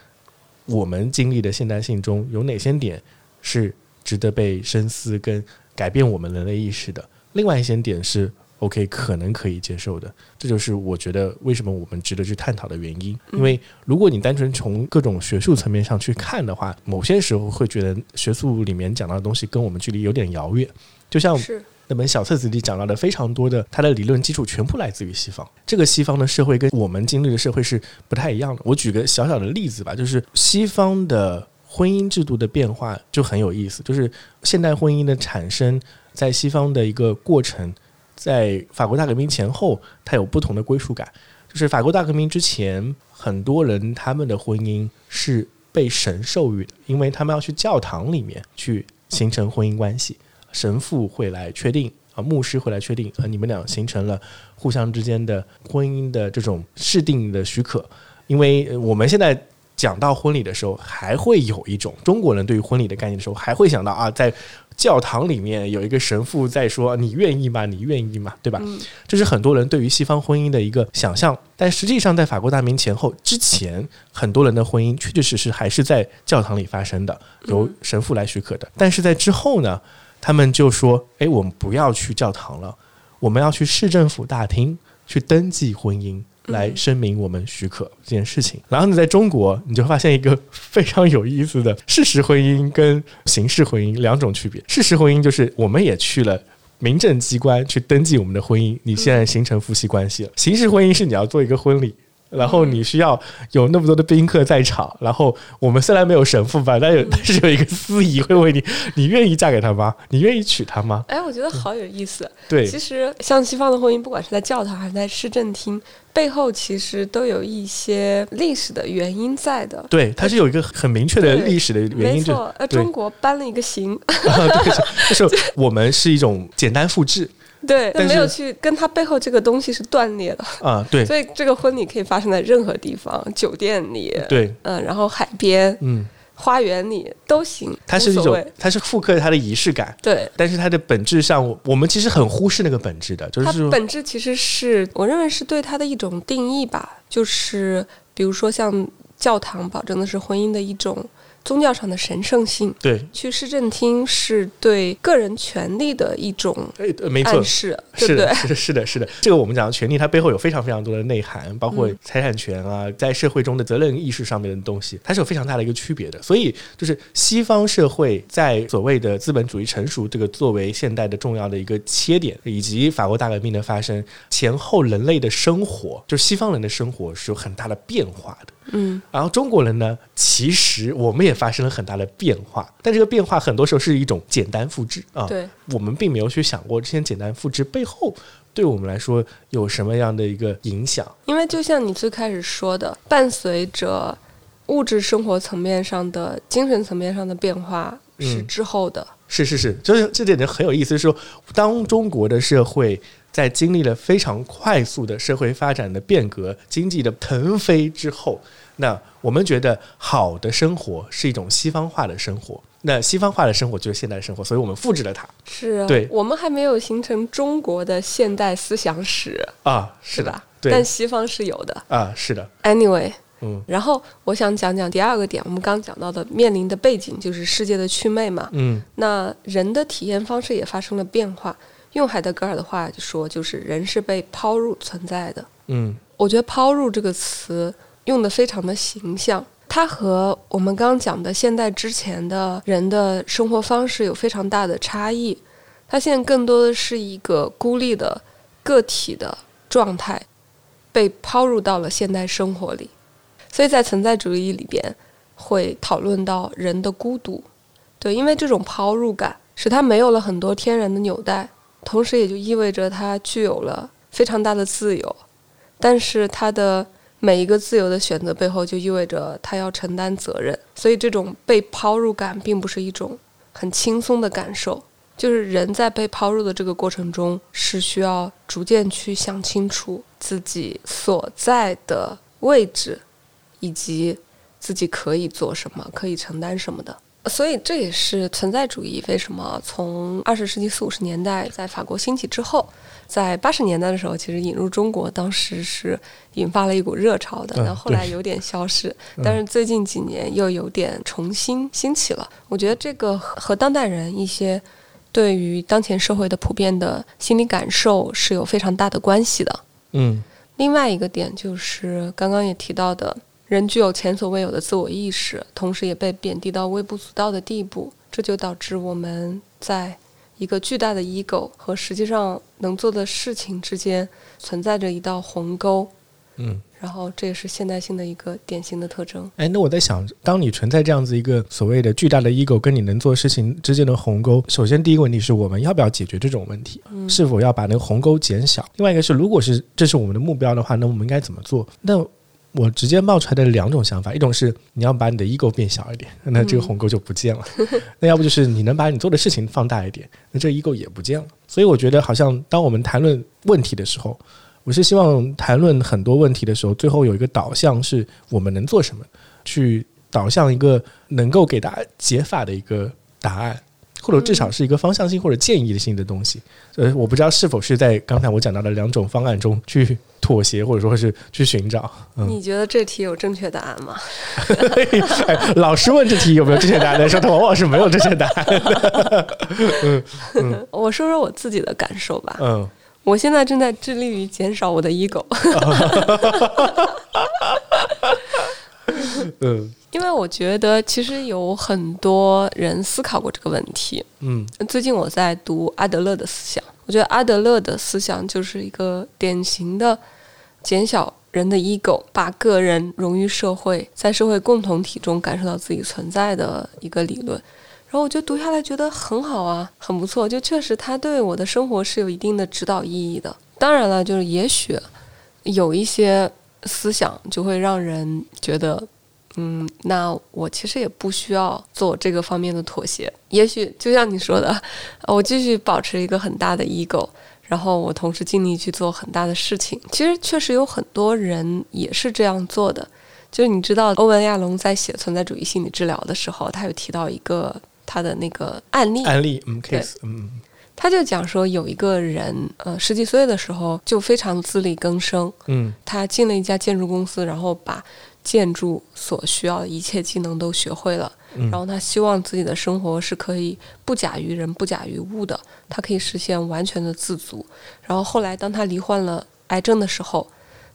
我们经历的现代性中有哪些点是值得被深思跟改变我们人类意识的，另外一些点是 OK 可能可以接受的。这就是我觉得为什么我们值得去探讨的原因。因为如果你单纯从各种学术层面上去看的话，某些时候会觉得学术里面讲到的东西跟我们距离有点遥远，就像是那本小册子里讲到的非常多的，它的理论基础全部来自于西方。这个西方的社会跟我们经历的社会是不太一样的。我举个小小的例子吧，就是西方的婚姻制度的变化就很有意思，就是现代婚姻的产生在西方的一个过程，在法国大革命前后，它有不同的归属感。就是法国大革命之前，很多人他们的婚姻是被神授予的，因为他们要去教堂里面去形成婚姻关系。神父会来确定啊，牧师会来确定啊，你们俩形成了互相之间的婚姻的这种制定的许可。因为呃我们现在讲到婚礼的时候，还会有一种中国人对于婚礼的概念的时候，还会想到啊，在教堂里面有一个神父在说你愿意吗？你愿意吗？对吧？嗯这是很多人对于西方婚姻的一个想象，但实际上在法国大革命前后之前，很多人的婚姻确确实实还是在教堂里发生的，由神父来许可的。但是在之后呢，他们就说：“哎，我们不要去教堂了，我们要去市政府大厅去登记婚姻。”来声明我们许可这件事情，然后你在中国，你就发现一个非常有意思的事实婚姻跟形式婚姻两种区别。事实婚姻就是我们也去了民政机关去登记我们的婚姻，你现在形成夫妻关系了。形式婚姻是你要做一个婚礼。然后你需要有那么多的宾客在场，然后我们虽然没有神父吧，但有但是有一个司仪会问你：你愿意嫁给他吗？你愿意娶她吗？哎，我觉得好有意思。对，其实像西方的婚姻，不管是在教堂还是在市政厅，背后其实都有一些历史的原因在的。对，它是有一个很明确的历史的原因。没错，呃，中国搬了一个刑，对，就是我们是一种简单复制。对，但没有去跟他背后这个东西是断裂的啊，对，所以这个婚礼可以发生在任何地方，酒店里，对，嗯，然后海边，嗯，花园里都行。它是一种，它是复刻它的仪式感，对，但是它的本质上，我们其实很忽视那个本质的，就是它本质其实是我认为是对它的一种定义吧，就是比如说像教堂保证的是婚姻的一种。宗教上的神圣性，对，去市政厅是对个人权利的一种暗示，是的，是的，是的，是的。这个我们讲的权利，它背后有非常非常多的内涵，包括财产权啊，在社会中的责任意识上面的东西，它是有非常大的一个区别的。所以，就是西方社会在所谓的资本主义成熟这个作为现代的重要的一个切点，以及法国大革命的发生前后，人类的生活，就是西方人的生活是有很大的变化的。嗯，然后中国人呢，其实我们也发生了很大的变化，但这个变化很多时候是一种简单复制啊。对，我们并没有去想过这些简单复制背后对我们来说有什么样的一个影响。因为就像你最开始说的，伴随着物质生活层面上的、精神层面上的变化是之后的。是是是，就是这点就很有意思，是说当中国的社会。在经历了非常快速的社会发展的变革、经济的腾飞之后，那我们觉得好的生活是一种西方化的生活。那西方化的生活就是现代生活，所以我们复制了它。是啊，对，我们还没有形成中国的现代思想史啊，是的，对，但西方是有的啊，是的。Anyway，嗯，然后我想讲讲第二个点，我们刚讲到的面临的背景就是世界的祛魅嘛，嗯，那人的体验方式也发生了变化。用海德格尔的话说，就是人是被抛入存在的。嗯，我觉得“抛入”这个词用的非常的形象，它和我们刚刚讲的现代之前的人的生活方式有非常大的差异。它现在更多的是一个孤立的个体的状态，被抛入到了现代生活里。所以在存在主义里边，会讨论到人的孤独。对，因为这种抛入感，使他没有了很多天然的纽带。同时，也就意味着他具有了非常大的自由，但是他的每一个自由的选择背后，就意味着他要承担责任。所以，这种被抛入感并不是一种很轻松的感受。就是人在被抛入的这个过程中，是需要逐渐去想清楚自己所在的位置，以及自己可以做什么，可以承担什么的。所以这也是存在主义为什么从二十世纪四五十年代在法国兴起之后，在八十年代的时候其实引入中国，当时是引发了一股热潮的。但后来有点消失，但是最近几年又有点重新兴起了。我觉得这个和当代人一些对于当前社会的普遍的心理感受是有非常大的关系的。嗯，另外一个点就是刚刚也提到的。人具有前所未有的自我意识，同时也被贬低到微不足道的地步，这就导致我们在一个巨大的 ego 和实际上能做的事情之间存在着一道鸿沟。嗯，然后这也是现代性的一个典型的特征。哎，那我在想，当你存在这样子一个所谓的巨大的 ego 跟你能做事情之间的鸿沟，首先第一个问题是我们要不要解决这种问题？是否要把那个鸿沟减小？另外一个是，如果是这是我们的目标的话，那我们应该怎么做？那我直接冒出来的两种想法，一种是你要把你的 ego 变小一点，那这个鸿沟就不见了；那要不就是你能把你做的事情放大一点，那这 ego 也不见了。所以我觉得，好像当我们谈论问题的时候，我是希望谈论很多问题的时候，最后有一个导向是我们能做什么，去导向一个能够给大家解法的一个答案。或者至少是一个方向性或者建议性的东西，呃，我不知道是否是在刚才我讲到的两种方案中去妥协，或者说是去寻找。你觉得这题有正确答案吗？老师问这题有没有正确答案，的时候他往往是没有正确答案的。嗯嗯，我说说我自己的感受吧。嗯，我现在正在致力于减少我的 ego。嗯因为我觉得其实有很多人思考过这个问题。嗯最近我在读阿德勒的思想，我觉得阿德勒的思想就是一个典型的减小人的 ego，把个人融于社会，在社会共同体中感受到自己存在的一个理论。然后我就读下来觉得很好啊，很不错，就确实他对我的生活是有一定的指导意义的。当然了，就是也许有一些思想就会让人觉得，嗯，那我其实也不需要做这个方面的妥协。也许就像你说的，呃我继续保持一个很大的 ego，然后我同时尽力去做很大的事情。其实确实有很多人也是这样做的。就是你知道，欧文亚龙在写存在主义心理治疗的时候，他有提到一个他的那个案例，案例嗯 case 嗯他就讲说有一个人，呃，十几岁的时候就非常自力更生，嗯他进了一家建筑公司，然后把建筑所需要的一切技能都学会了。嗯然后他希望自己的生活是可以不假于人、不假于物的，他可以实现完全的自足。然后后来，当他罹患了癌症的时候，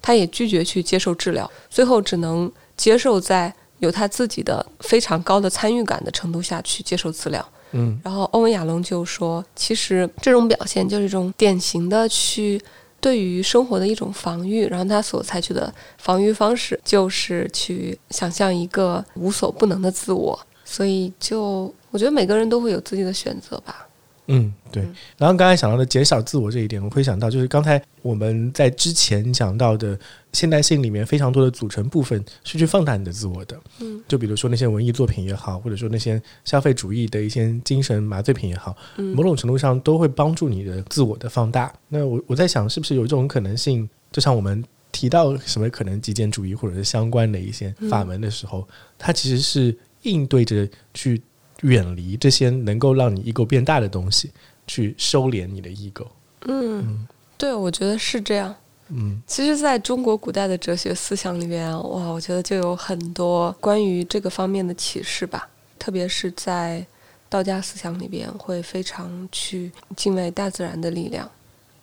他也拒绝去接受治疗，最后只能接受在有他自己的非常高的参与感的程度下去接受治疗。嗯然后欧文亚龙就说，其实这种表现就是一种典型的去对于生活的一种防御，然后他所采取的防御方式就是去想象一个无所不能的自我。所以就我觉得每个人都会有自己的选择吧。嗯，对。然后刚才想到的减少自我这一点，我会想到就是刚才我们在之前讲到的现代性里面非常多的组成部分是去放大你的自我的。嗯就比如说那些文艺作品也好，或者说那些消费主义的一些精神麻醉品也好，嗯某种程度上都会帮助你的自我的放大。那我我在想，是不是有一种可能性，就像我们提到什么可能极简主义或者是相关的一些法门的时候，它其实是应对着去远离这些能够让你 ego 变大的东西，去收敛你的 ego。嗯，对，我觉得是这样。嗯其实，在中国古代的哲学思想里边，哇，我觉得就有很多关于这个方面的启示吧。特别是在道家思想里边，会非常去敬畏大自然的力量，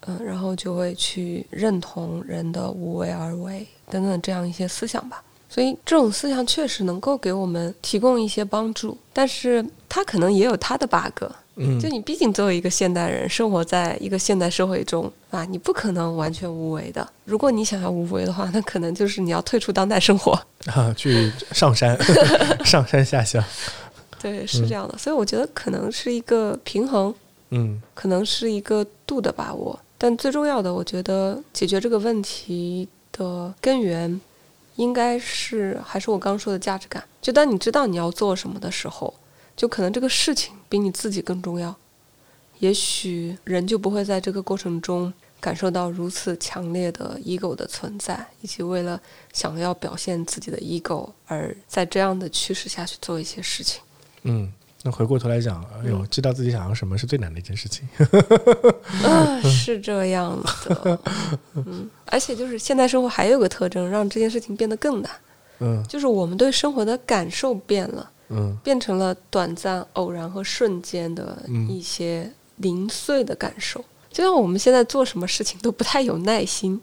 嗯，然后就会去认同人的无为而为等等这样一些思想吧。所以，这种思想确实能够给我们提供一些帮助，但是它可能也有它的 bug。嗯就你毕竟作为一个现代人，生活在一个现代社会中啊，你不可能完全无为的。如果你想要无为的话，那可能就是你要退出当代生活。啊，去上山 上山下乡。对，是这样的。所以我觉得可能是一个平衡，嗯可能是一个度的把握。但最重要的，我觉得解决这个问题的根源，应该是还是我刚刚说的价值感。就当你知道你要做什么的时候，就可能这个事情比你自己更重要。也许人就不会在这个过程中感受到如此强烈的 ego 的存在，以及为了想要表现自己的 ego 而在这样的趋势下去做一些事情。嗯。那回过头来讲，哎呦，知道自己想要什么是最难的一件事情。啊，是这样的，嗯，而且就是现代生活还有个特征，让这件事情变得更难，嗯就是我们对生活的感受变了，嗯变成了短暂、偶然和瞬间的嗯一些零碎的感受。就像我们现在做什么事情都不太有耐心，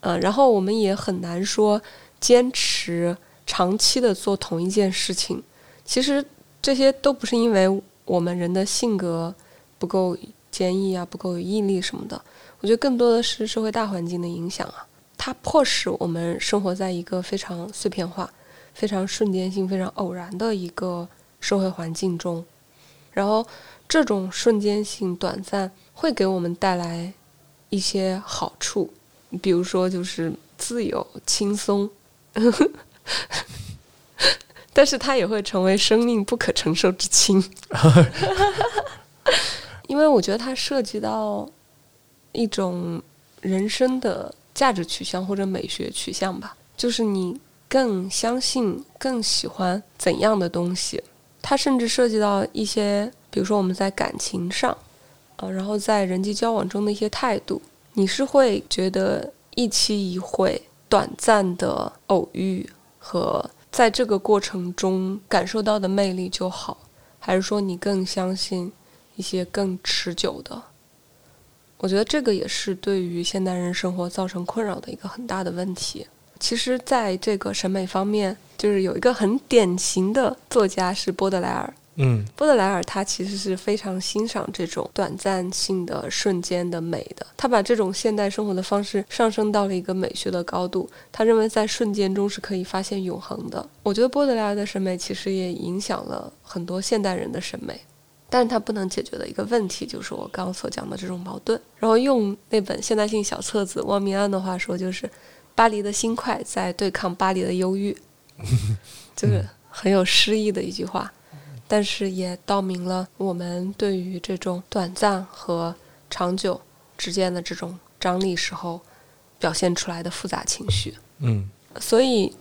嗯、然后我们也很难说坚持长期的做同一件事情。其实这些都不是因为我们人的性格不够坚毅啊，不够有毅力什么的。我觉得更多的是社会大环境的影响啊，它迫使我们生活在一个非常碎片化、非常瞬间性、非常偶然的一个社会环境中，然后这种瞬间性、短暂会给我们带来一些好处，比如说就是自由、轻松，但是它也会成为生命不可承受之轻，因为我觉得它涉及到一种人生的价值取向或者美学取向吧，就是你更相信、更喜欢怎样的东西。它甚至涉及到一些，比如说我们在感情上，啊，然后在人际交往中的一些态度，你是会觉得一期一会、短暂的偶遇和在这个过程中感受到的魅力就好，还是说你更相信一些更持久的？我觉得这个也是对于现代人生活造成困扰的一个很大的问题。其实，在这个审美方面，就是有一个很典型的作家是波德莱尔。嗯波德莱尔他其实是非常欣赏这种短暂性的瞬间的美的，他把这种现代生活的方式上升到了一个美学的高度。他认为在瞬间中是可以发现永恒的。我觉得波德莱尔的审美其实也影响了很多现代人的审美，但是他不能解决的一个问题就是我刚刚所讲的这种矛盾。然后用那本现代性小册子汪明安的话说，就是巴黎的新快在对抗巴黎的忧郁，就是 很有诗意的一句话。但是也道明了我们对于这种短暂和长久之间的这种张力时候表现出来的复杂情绪。嗯所以，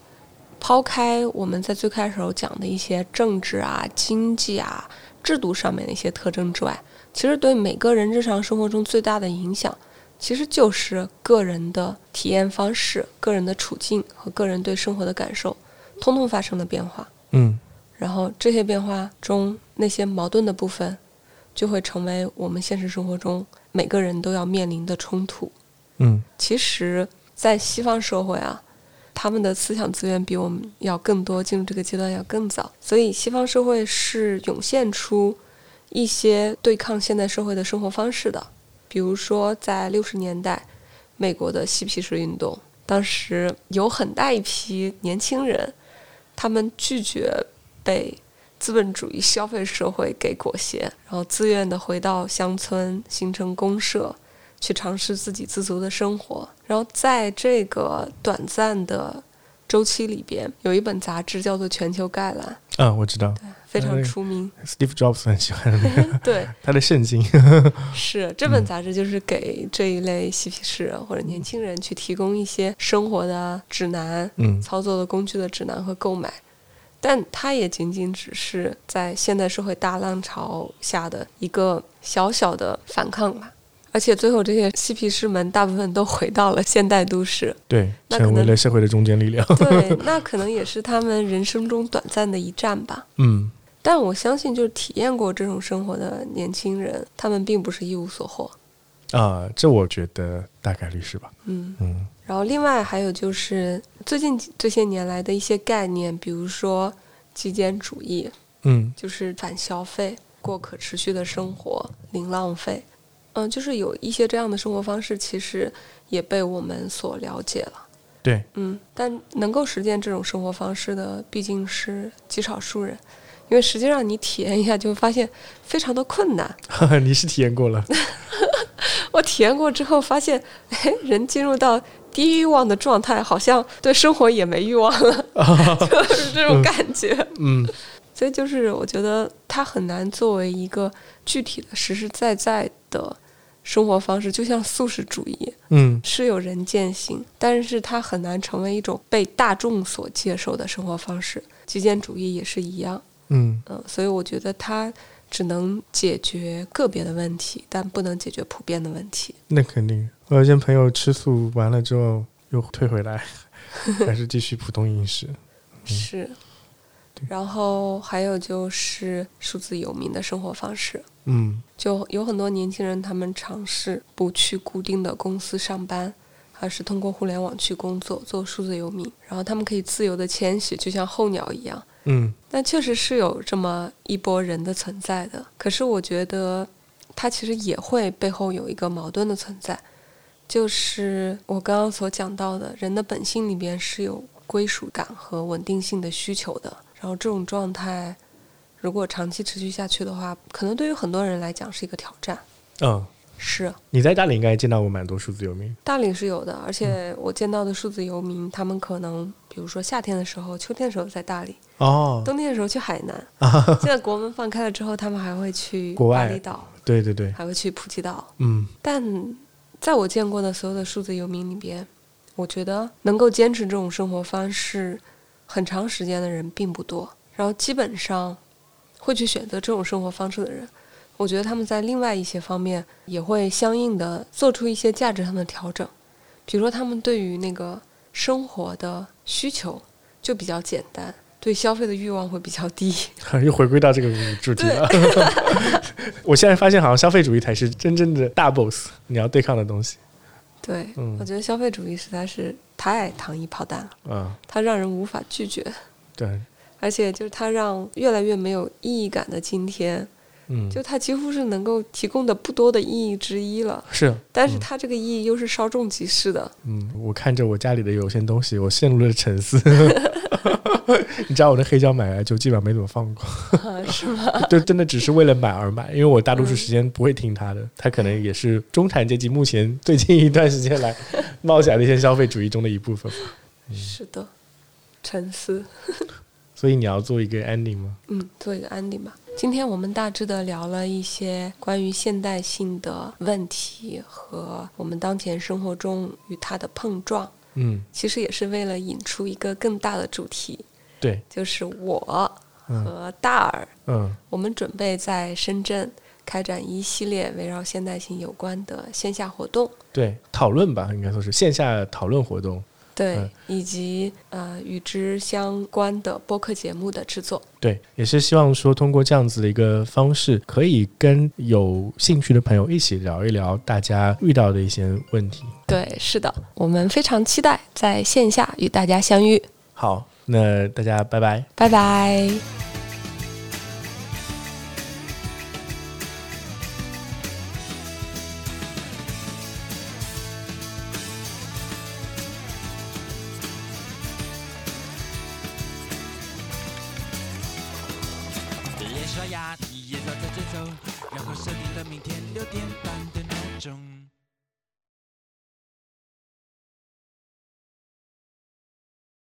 抛开我们在最开始讲的一些政治啊、经济啊、制度上面的一些特征之外，其实对每个人日常生活中最大的影响，其实就是个人的体验方式、个人的处境和个人对生活的感受，通通发生了变化。嗯然后这些变化中那些矛盾的部分，就会成为我们现实生活中每个人都要面临的冲突。嗯其实，在西方社会啊，他们的思想资源比我们要更多，进入这个阶段要更早，所以西方社会是涌现出一些对抗现代社会的生活方式的。比如说，在六十年代，美国的嬉皮士运动，当时有很大一批年轻人，他们拒绝被资本主义消费社会给裹挟，然后自愿的回到乡村，形成公社，去尝试自给自足的生活。然后在这个短暂的周期里边，有一本杂志叫做《全球概览嗯，我知道》，非常哎出名。，Steve Jobs 很喜欢的那个 对，他的圣经。是这本杂志就是给这一类嬉皮士或者年轻人去提供一些生活的指南、嗯操作的工具的指南和购买。但它也仅仅只是在现代社会大浪潮下的一个小小的反抗吧。而且最后，这些嬉皮士们大部分都回到了现代都市，对，那成为了社会的中坚力量。对，那可能也是他们人生中短暂的一站吧。嗯但我相信，就是体验过这种生活的年轻人，他们并不是一无所获。啊，这我觉得大概率是吧？嗯，嗯然后另外还有就是最近这些年来的一些概念，比如说极简主义，嗯就是反消费、过可持续的生活、零浪费。嗯，就是有一些这样的生活方式，其实也被我们所了解了。对，嗯，但能够实践这种生活方式的毕竟是极少数人，因为实际上你体验一下就会发现非常的困难。你是体验过了。我体验过之后发现，哎，人进入到低欲望的状态，好像对生活也没欲望了，就是这种感觉。嗯所以就是我觉得它很难作为一个具体的、实实在在的生活方式，就像素食主义嗯是有人践行，但是它很难成为一种被大众所接受的生活方式。极简主义也是一样，嗯嗯，所以我觉得它只能解决个别的问题，但不能解决普遍的问题。那肯定。我有些朋友吃素完了之后又退回来，还是继续普通饮食。是，然后还有就是数字游民的生活方式，嗯就有很多年轻人他们尝试不去固定的公司上班，而是通过互联网去工作，做数字游民，然后他们可以自由的迁徙，就像候鸟一样。嗯但确实是有这么一波人的存在的，可是我觉得它其实也会背后有一个矛盾的存在，就是我刚刚所讲到的，人的本性里边是有归属感和稳定性的需求的，然后这种状态如果长期持续下去的话，可能对于很多人来讲是一个挑战。嗯，是，你在大理应该见到过蛮多数字游民。大理是有的，而且我见到的数字游民，他们可能比如说夏天的时候、秋天的时候在大理，哦，冬天的时候去海南。现在国门放开了之后，他们还会去国外。巴厘岛，对对对，还会去普吉岛。嗯。但在我见过的所有的数字游民里边，我觉得能够坚持这种生活方式很长时间的人并不多。然后基本上会去选择这种生活方式的人，我觉得他们在另外一些方面也会相应的做出一些价值上的调整，比如说他们对于那个生活的需求就比较简单，对消费的欲望会比较低。又回归到这个主题了。我现在发现，好像消费主义才是真正的大 boss，你要对抗的东西。对，嗯我觉得消费主义实在是太糖衣炮弹了，嗯它让人无法拒绝。对，而且就是它让越来越没有意义感的今天，嗯，就它几乎是能够提供的不多的意义之一了。是，但是它这个意义又是稍纵即逝的。嗯，我看着我家里的有些东西，我陷入了沉思。你知道我的黑胶买来就基本上没怎么放过，啊 是吗？就真的只是为了买而买，因为我大多数时间不会听他的，他可能也是中产阶级目前最近一段时间来冒起来的一些消费主义中的一部分吧。是的，沉思。所以你要做一个 ending 吗？嗯，做一个 ending 吧。今天我们大致的聊了一些关于现代性的问题和我们当前生活中与它的碰撞，嗯，其实也是为了引出一个更大的主题，对，就是我嗯和大耳，嗯我们准备在深圳开展一系列围绕现代性有关的线下活动。对，讨论吧，应该说是线下讨论活动。对，嗯以及呃与之相关的播客节目的制作。对，也是希望说通过这样子的一个方式，可以跟有兴趣的朋友一起聊一聊大家遇到的一些问题。对，是的，我们非常期待在线下与大家相遇。好，那大家拜拜。拜拜。